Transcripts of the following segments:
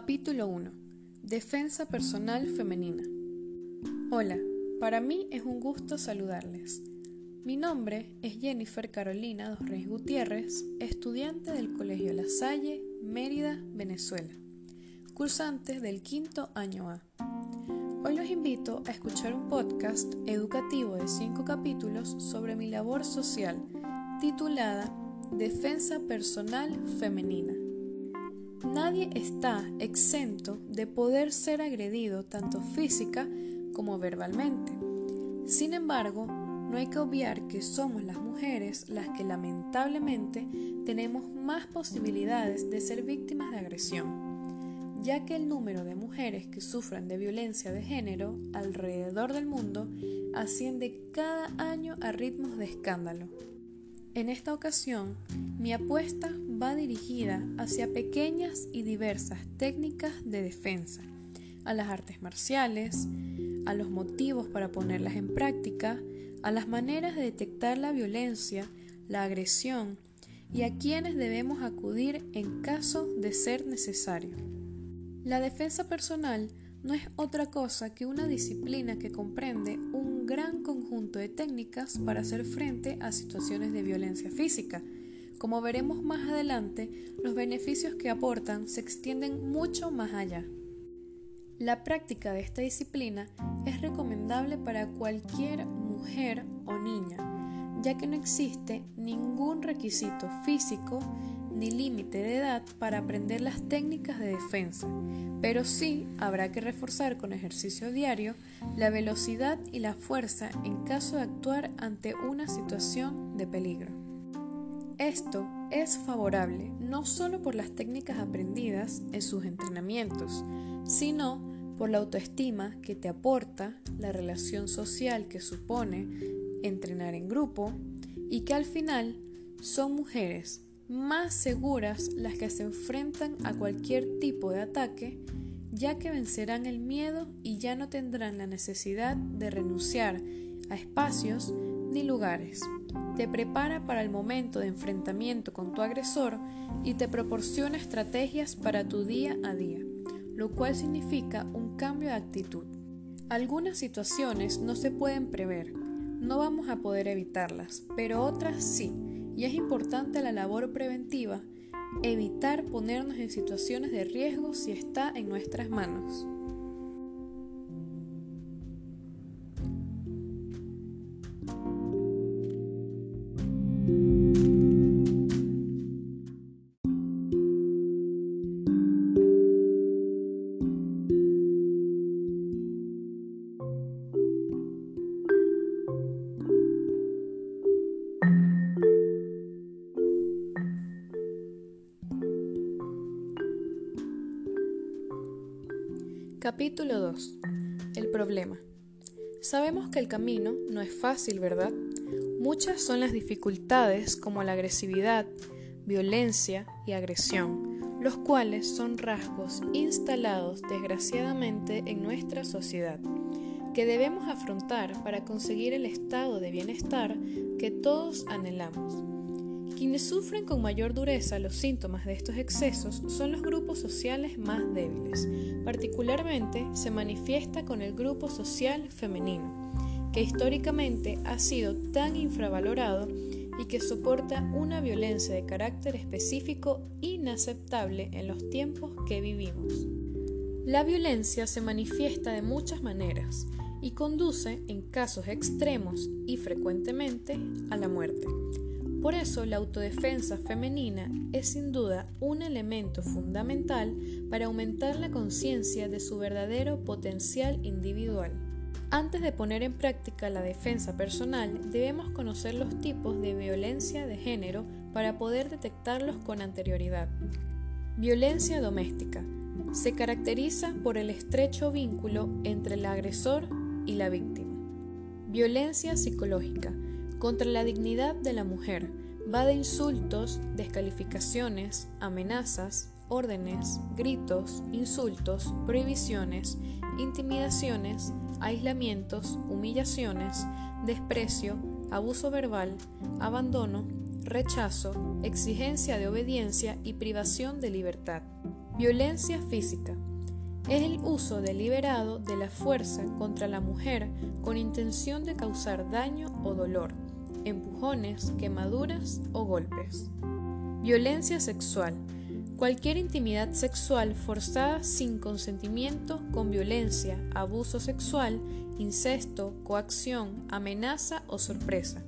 Capítulo 1. Defensa personal femenina. Hola, para mí es un gusto saludarles. Mi nombre es Jennifer Carolina Dos Reyes Gutiérrez, estudiante del Colegio La Salle, Mérida, Venezuela, cursante del quinto año A. Hoy los invito a escuchar un podcast educativo de cinco capítulos sobre mi labor social, titulada Defensa Personal Femenina. Nadie está exento de poder ser agredido tanto física como verbalmente. Sin embargo, no hay que obviar que somos las mujeres las que lamentablemente tenemos más posibilidades de ser víctimas de agresión, ya que el número de mujeres que sufran de violencia de género alrededor del mundo asciende cada año a ritmos de escándalo. En esta ocasión, mi apuesta va dirigida hacia pequeñas y diversas técnicas de defensa, a las artes marciales, a los motivos para ponerlas en práctica, a las maneras de detectar la violencia, la agresión y a quienes debemos acudir en caso de ser necesario. La defensa personal no es otra cosa que una disciplina que comprende un gran conjunto de técnicas para hacer frente a situaciones de violencia física. Como veremos más adelante, los beneficios que aportan se extienden mucho más allá. La práctica de esta disciplina es recomendable para cualquier mujer o niña, ya que no existe ningún requisito físico ni límite de edad para aprender las técnicas de defensa, pero sí habrá que reforzar con ejercicio diario la velocidad y la fuerza en caso de actuar ante una situación de peligro. Esto es favorable no solo por las técnicas aprendidas en sus entrenamientos, sino por la autoestima que te aporta la relación social que supone entrenar en grupo y que al final son mujeres más seguras las que se enfrentan a cualquier tipo de ataque, ya que vencerán el miedo y ya no tendrán la necesidad de renunciar a espacios ni lugares. Te prepara para el momento de enfrentamiento con tu agresor y te proporciona estrategias para tu día a día, lo cual significa un cambio de actitud. Algunas situaciones no se pueden prever, no vamos a poder evitarlas, pero otras sí y es importante la labor preventiva, evitar ponernos en situaciones de riesgo si está en nuestras manos. Capítulo 2. El problema. Sabemos que el camino no es fácil, ¿verdad? Muchas son las dificultades como la agresividad, violencia y agresión, los cuales son rasgos instalados desgraciadamente en nuestra sociedad, que debemos afrontar para conseguir el estado de bienestar que todos anhelamos. Quienes sufren con mayor dureza los síntomas de estos excesos son los grupos sociales más débiles. Particularmente se manifiesta con el grupo social femenino, que históricamente ha sido tan infravalorado y que soporta una violencia de carácter específico inaceptable en los tiempos que vivimos. La violencia se manifiesta de muchas maneras y conduce, en casos extremos y frecuentemente, a la muerte. Por eso la autodefensa femenina es sin duda un elemento fundamental para aumentar la conciencia de su verdadero potencial individual. Antes de poner en práctica la defensa personal, debemos conocer los tipos de violencia de género para poder detectarlos con anterioridad. Violencia doméstica. Se caracteriza por el estrecho vínculo entre el agresor y la víctima. Violencia psicológica contra la dignidad de la mujer. Va de insultos, descalificaciones, amenazas, órdenes, gritos, insultos, prohibiciones, intimidaciones, aislamientos, humillaciones, desprecio, abuso verbal, abandono, rechazo, exigencia de obediencia y privación de libertad. Violencia física. Es el uso deliberado de la fuerza contra la mujer con intención de causar daño o dolor, empujones, quemaduras o golpes. Violencia sexual. Cualquier intimidad sexual forzada sin consentimiento con violencia, abuso sexual, incesto, coacción, amenaza o sorpresa.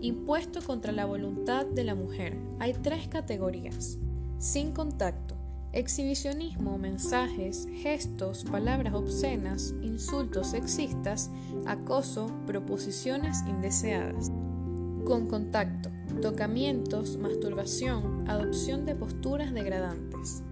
Impuesto contra la voluntad de la mujer. Hay tres categorías. Sin contacto. Exhibicionismo, mensajes, gestos, palabras obscenas, insultos sexistas, acoso, proposiciones indeseadas. Con contacto tocamientos, masturbación, adopción de posturas degradantes,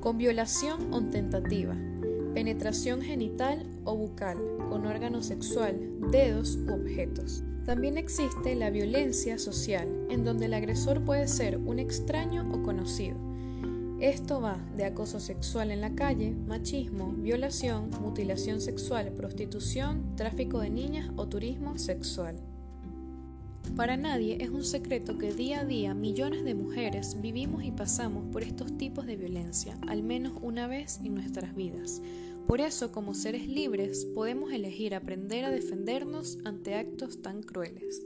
con violación o tentativa, penetración genital o bucal, con órgano sexual, dedos u objetos. También existe la violencia social, en donde el agresor puede ser un extraño o conocido. Esto va de acoso sexual en la calle, machismo, violación, mutilación sexual, prostitución, tráfico de niñas o turismo sexual. Para nadie es un secreto que día a día millones de mujeres vivimos y pasamos por estos tipos de violencia, al menos una vez en nuestras vidas. Por eso, como seres libres, podemos elegir aprender a defendernos ante actos tan crueles.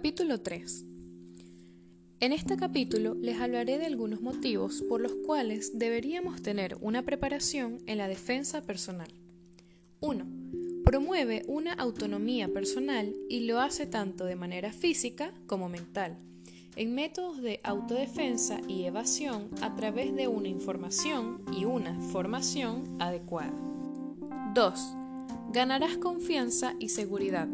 Capítulo 3 En este capítulo les hablaré de algunos motivos por los cuales deberíamos tener una preparación en la defensa personal. 1. Promueve una autonomía personal y lo hace tanto de manera física como mental, en métodos de autodefensa y evasión a través de una información y una formación adecuada. 2. Ganarás confianza y seguridad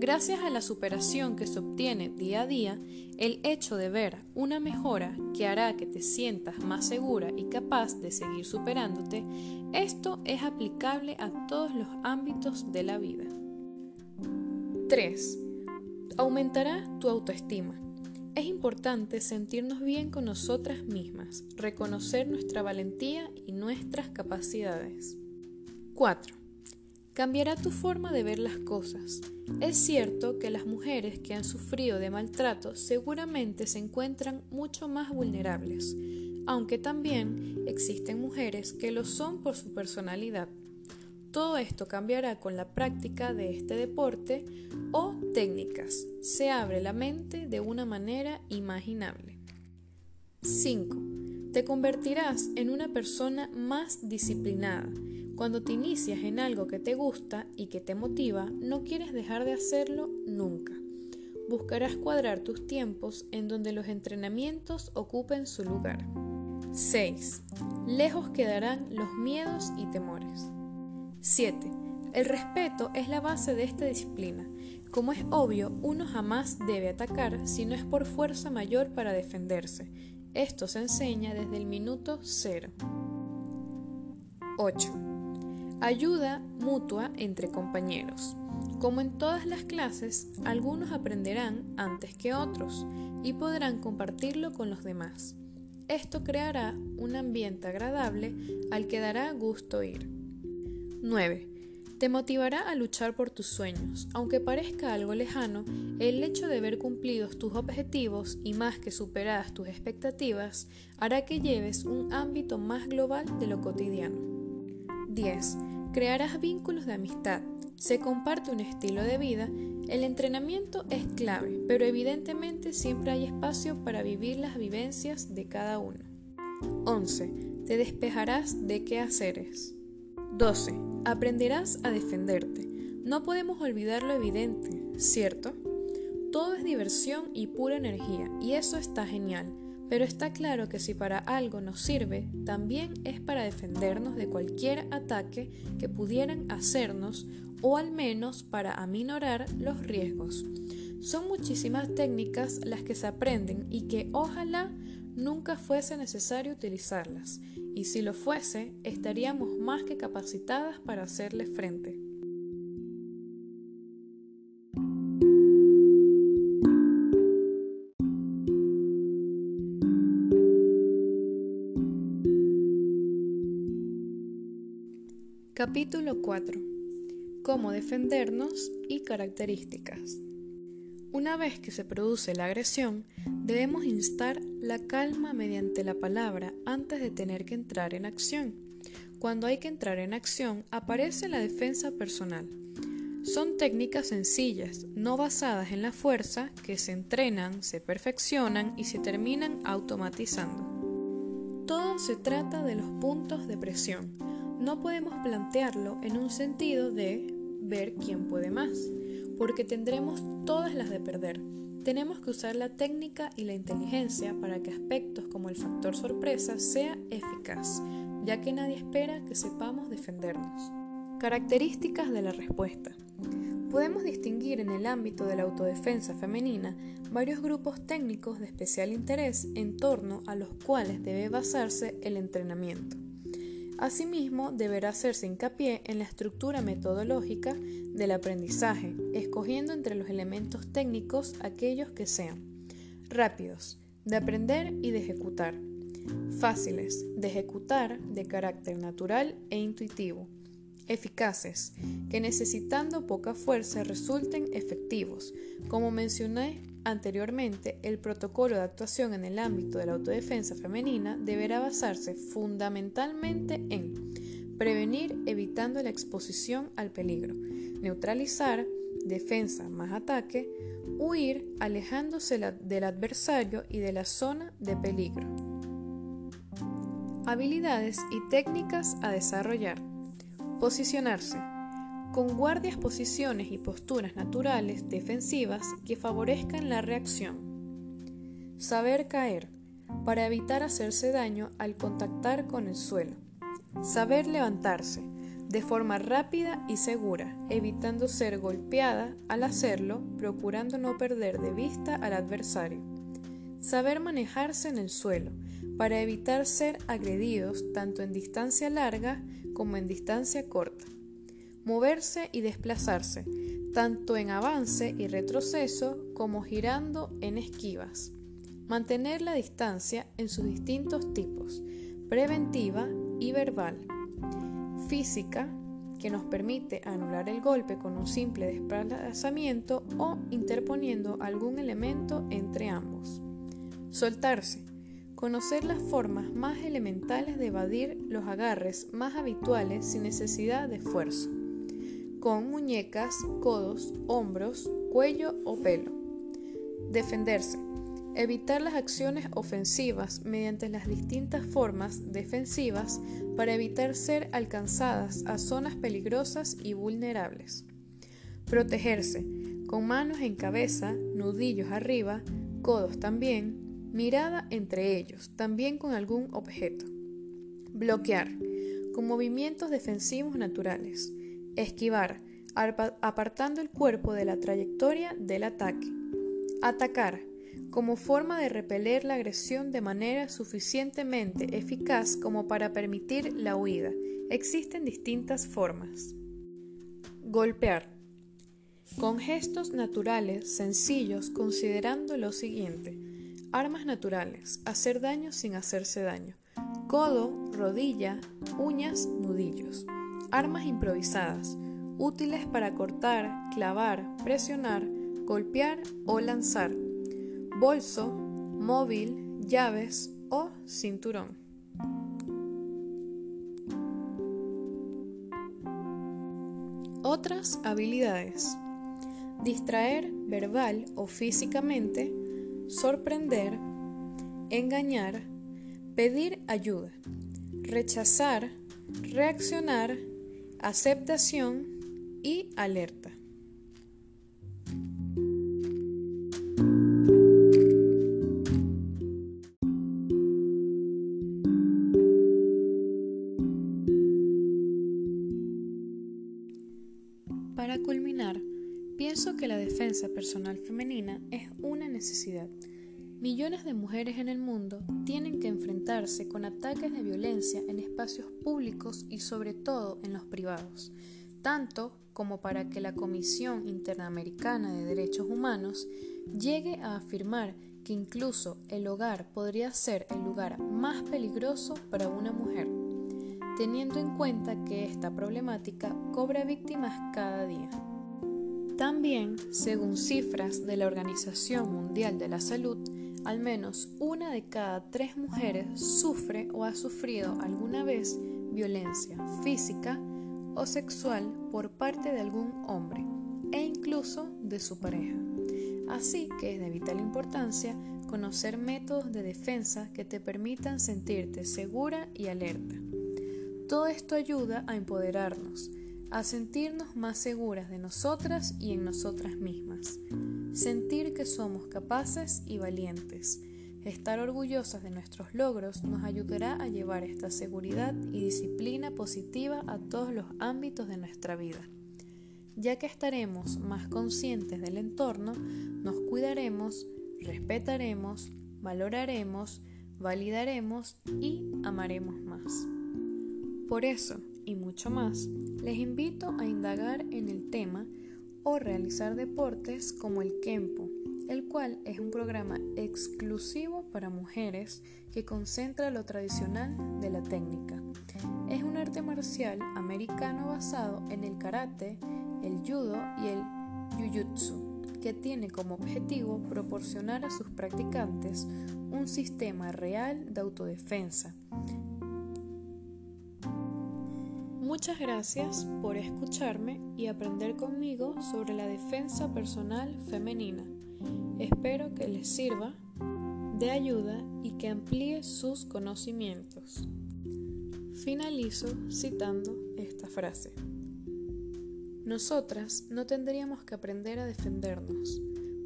Gracias a la superación que se obtiene día a día, el hecho de ver una mejora que hará que te sientas más segura y capaz de seguir superándote, esto es aplicable a todos los ámbitos de la vida. 3. Aumentará tu autoestima. Es importante sentirnos bien con nosotras mismas, reconocer nuestra valentía y nuestras capacidades. 4. Cambiará tu forma de ver las cosas. Es cierto que las mujeres que han sufrido de maltrato seguramente se encuentran mucho más vulnerables, aunque también existen mujeres que lo son por su personalidad. Todo esto cambiará con la práctica de este deporte o técnicas. Se abre la mente de una manera imaginable. 5. Te convertirás en una persona más disciplinada cuando te inicias en algo que te gusta y que te motiva, no quieres dejar de hacerlo nunca. Buscarás cuadrar tus tiempos en donde los entrenamientos ocupen su lugar. 6. Lejos quedarán los miedos y temores. 7. El respeto es la base de esta disciplina. Como es obvio, uno jamás debe atacar si no es por fuerza mayor para defenderse. Esto se enseña desde el minuto cero. 8. Ayuda mutua entre compañeros. Como en todas las clases, algunos aprenderán antes que otros y podrán compartirlo con los demás. Esto creará un ambiente agradable al que dará gusto ir. 9. Te motivará a luchar por tus sueños. Aunque parezca algo lejano, el hecho de ver cumplidos tus objetivos y más que superadas tus expectativas hará que lleves un ámbito más global de lo cotidiano. 10. Crearás vínculos de amistad. Se comparte un estilo de vida. El entrenamiento es clave, pero evidentemente siempre hay espacio para vivir las vivencias de cada uno. 11. Te despejarás de qué haceres. 12. Aprenderás a defenderte. No podemos olvidar lo evidente, ¿cierto? Todo es diversión y pura energía, y eso está genial. Pero está claro que si para algo nos sirve, también es para defendernos de cualquier ataque que pudieran hacernos o al menos para aminorar los riesgos. Son muchísimas técnicas las que se aprenden y que ojalá nunca fuese necesario utilizarlas, y si lo fuese, estaríamos más que capacitadas para hacerle frente. Capítulo 4. Cómo defendernos y características. Una vez que se produce la agresión, debemos instar la calma mediante la palabra antes de tener que entrar en acción. Cuando hay que entrar en acción, aparece la defensa personal. Son técnicas sencillas, no basadas en la fuerza, que se entrenan, se perfeccionan y se terminan automatizando. Todo se trata de los puntos de presión. No podemos plantearlo en un sentido de ver quién puede más porque tendremos todas las de perder. Tenemos que usar la técnica y la inteligencia para que aspectos como el factor sorpresa sea eficaz, ya que nadie espera que sepamos defendernos. Características de la respuesta. Podemos distinguir en el ámbito de la autodefensa femenina varios grupos técnicos de especial interés en torno a los cuales debe basarse el entrenamiento. Asimismo, deberá hacerse hincapié en la estructura metodológica del aprendizaje, escogiendo entre los elementos técnicos aquellos que sean rápidos, de aprender y de ejecutar, fáciles, de ejecutar, de carácter natural e intuitivo, eficaces, que necesitando poca fuerza resulten efectivos. Como mencioné anteriormente, el protocolo de actuación en el ámbito de la autodefensa femenina deberá basarse fundamentalmente en prevenir evitando la exposición al peligro, neutralizar, defensa más ataque, huir alejándose del adversario y de la zona de peligro. Habilidades y técnicas a desarrollar. Posicionarse. Con guardias posiciones y posturas naturales defensivas que favorezcan la reacción. Saber caer para evitar hacerse daño al contactar con el suelo. Saber levantarse de forma rápida y segura, evitando ser golpeada al hacerlo, procurando no perder de vista al adversario. Saber manejarse en el suelo para evitar ser agredidos tanto en distancia larga como en distancia corta. Moverse y desplazarse, tanto en avance y retroceso como girando en esquivas. Mantener la distancia en sus distintos tipos, preventiva y verbal. Física, que nos permite anular el golpe con un simple desplazamiento o interponiendo algún elemento entre ambos. Soltarse, Conocer las formas más elementales de evadir los agarres más habituales sin necesidad de esfuerzo, con muñecas, codos, hombros, cuello o pelo. Defenderse. Evitar las acciones ofensivas mediante las distintas formas defensivas para evitar ser alcanzadas a zonas peligrosas y vulnerables. Protegerse. Con manos en cabeza, nudillos arriba, codos también, Mirada entre ellos, también con algún objeto. Bloquear, con movimientos defensivos naturales. Esquivar, apartando el cuerpo de la trayectoria del ataque. Atacar, como forma de repeler la agresión de manera suficientemente eficaz como para permitir la huida. Existen distintas formas. Golpear. Con gestos naturales, sencillos, considerando lo siguiente Armas naturales. Hacer daño sin hacerse daño. Codo, rodilla, uñas, nudillos. Armas improvisadas. Útiles para cortar, clavar, presionar, golpear o lanzar. Bolso, móvil, llaves o cinturón. Otras habilidades. Distraer verbal o físicamente sorprender, engañar, pedir ayuda, rechazar, reaccionar, aceptación y alerta. Millones de mujeres en el mundo tienen que enfrentarse con ataques de violencia en espacios públicos y sobre todo en los privados, tanto como para que la Comisión Interamericana de Derechos Humanos llegue a afirmar que incluso el hogar podría ser el lugar más peligroso para una mujer. teniendo en cuenta que esta problemática cobra víctimas cada día. También, según cifras de la Organización Mundial de la Salud, al menos una de cada tres mujeres sufre o ha sufrido alguna vez violencia física o sexual por parte de algún hombre e incluso de su pareja. Así que es de vital importancia conocer métodos de defensa que te permitan sentirte segura y alerta. Todo esto ayuda a empoderarnos, a sentirnos más seguras de nosotras y en nosotras mismas, sentir que somos capaces y valientes. Estar orgullosas de nuestros logros nos ayudará a llevar esta seguridad y disciplina positiva a todos los ámbitos de nuestra vida. Ya que estaremos más conscientes del entorno, nos cuidaremos, respetaremos, valoraremos, validaremos y amaremos más. Por eso, y mucho más, les invito a indagar en el tema o realizar deportes como el Kempo, el cual es un programa exclusivo para mujeres que concentra lo tradicional de la técnica. Es un arte marcial americano basado en el karate, el judo y el jujutsu, que tiene como objetivo proporcionar a sus practicantes un sistema real de autodefensa Muchas gracias por escucharme y aprender conmigo sobre la defensa personal femenina. Espero que les sirva de ayuda y que amplíe sus conocimientos. Finalizo citando esta frase. Nosotras no tendríamos que aprender a defendernos,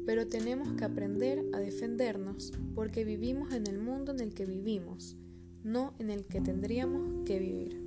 pero tenemos que aprender a defendernos porque vivimos en el mundo en el que vivimos, no en el que tendríamos que vivir.